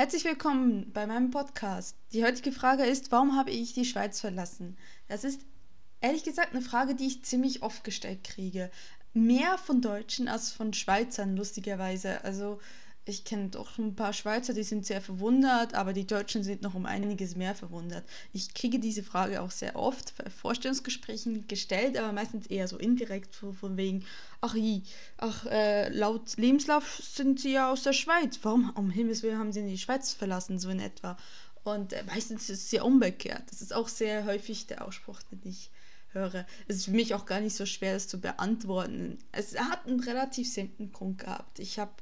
Herzlich willkommen bei meinem Podcast. Die heutige Frage ist, warum habe ich die Schweiz verlassen? Das ist ehrlich gesagt eine Frage, die ich ziemlich oft gestellt kriege. Mehr von Deutschen als von Schweizern, lustigerweise. Also ich kenne doch ein paar Schweizer, die sind sehr verwundert, aber die Deutschen sind noch um einiges mehr verwundert. Ich kriege diese Frage auch sehr oft bei Vorstellungsgesprächen gestellt, aber meistens eher so indirekt, von wegen, ach, ach äh, laut Lebenslauf sind sie ja aus der Schweiz. Warum um Himmels Willen haben sie die Schweiz verlassen, so in etwa? Und äh, meistens ist es ja umgekehrt. Das ist auch sehr häufig der Ausspruch, den ich höre. Es ist für mich auch gar nicht so schwer, das zu beantworten. Es hat einen relativ simplen Grund gehabt. Ich habe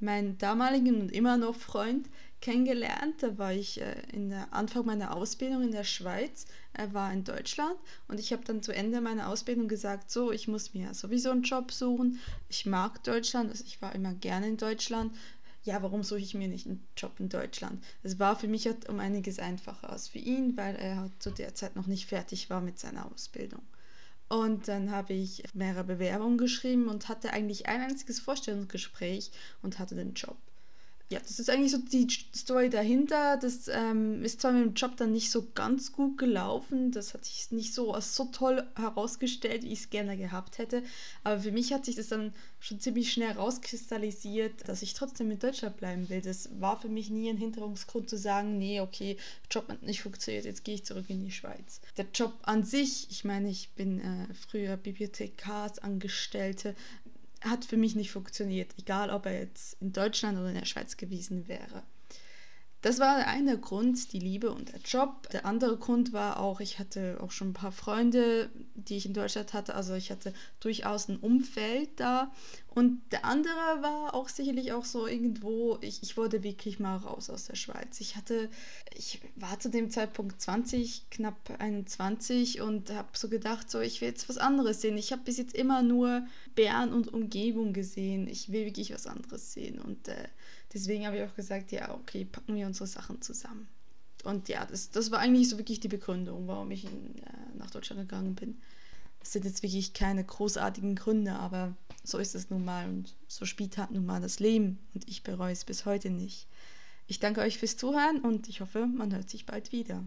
meinen damaligen und immer noch Freund kennengelernt. Da war ich äh, in der Anfang meiner Ausbildung in der Schweiz. Er war in Deutschland und ich habe dann zu Ende meiner Ausbildung gesagt, so, ich muss mir sowieso einen Job suchen. Ich mag Deutschland, also ich war immer gerne in Deutschland. Ja, warum suche ich mir nicht einen Job in Deutschland? Es war für mich um einiges einfacher als für ihn, weil er zu der Zeit noch nicht fertig war mit seiner Ausbildung. Und dann habe ich mehrere Bewerbungen geschrieben und hatte eigentlich ein einziges Vorstellungsgespräch und hatte den Job ja, das ist eigentlich so die Story dahinter. Das ähm, ist zwar mit dem Job dann nicht so ganz gut gelaufen, das hat sich nicht so so toll herausgestellt, wie ich es gerne gehabt hätte, aber für mich hat sich das dann schon ziemlich schnell rauskristallisiert, dass ich trotzdem in Deutschland bleiben will. Das war für mich nie ein Hinderungsgrund zu sagen, nee, okay, Job hat nicht funktioniert, jetzt gehe ich zurück in die Schweiz. Der Job an sich, ich meine, ich bin äh, früher Bibliothekarsangestellte, hat für mich nicht funktioniert, egal ob er jetzt in Deutschland oder in der Schweiz gewesen wäre. Das war der eine Grund, die Liebe und der Job. Der andere Grund war auch, ich hatte auch schon ein paar Freunde, die ich in Deutschland hatte. Also ich hatte durchaus ein Umfeld da. Und der andere war auch sicherlich auch so irgendwo, ich, ich wollte wirklich mal raus aus der Schweiz. Ich hatte, ich war zu dem Zeitpunkt 20, knapp 21 und habe so gedacht, so ich will jetzt was anderes sehen. Ich habe bis jetzt immer nur Bern und Umgebung gesehen. Ich will wirklich was anderes sehen. Und äh, deswegen habe ich auch gesagt, ja, okay, packen wir unsere Sachen zusammen. Und ja, das, das war eigentlich so wirklich die Begründung, warum ich in, äh, nach Deutschland gegangen bin. Das sind jetzt wirklich keine großartigen Gründe, aber so ist es nun mal und so spielt halt nun mal das Leben und ich bereue es bis heute nicht. Ich danke euch fürs Zuhören und ich hoffe, man hört sich bald wieder.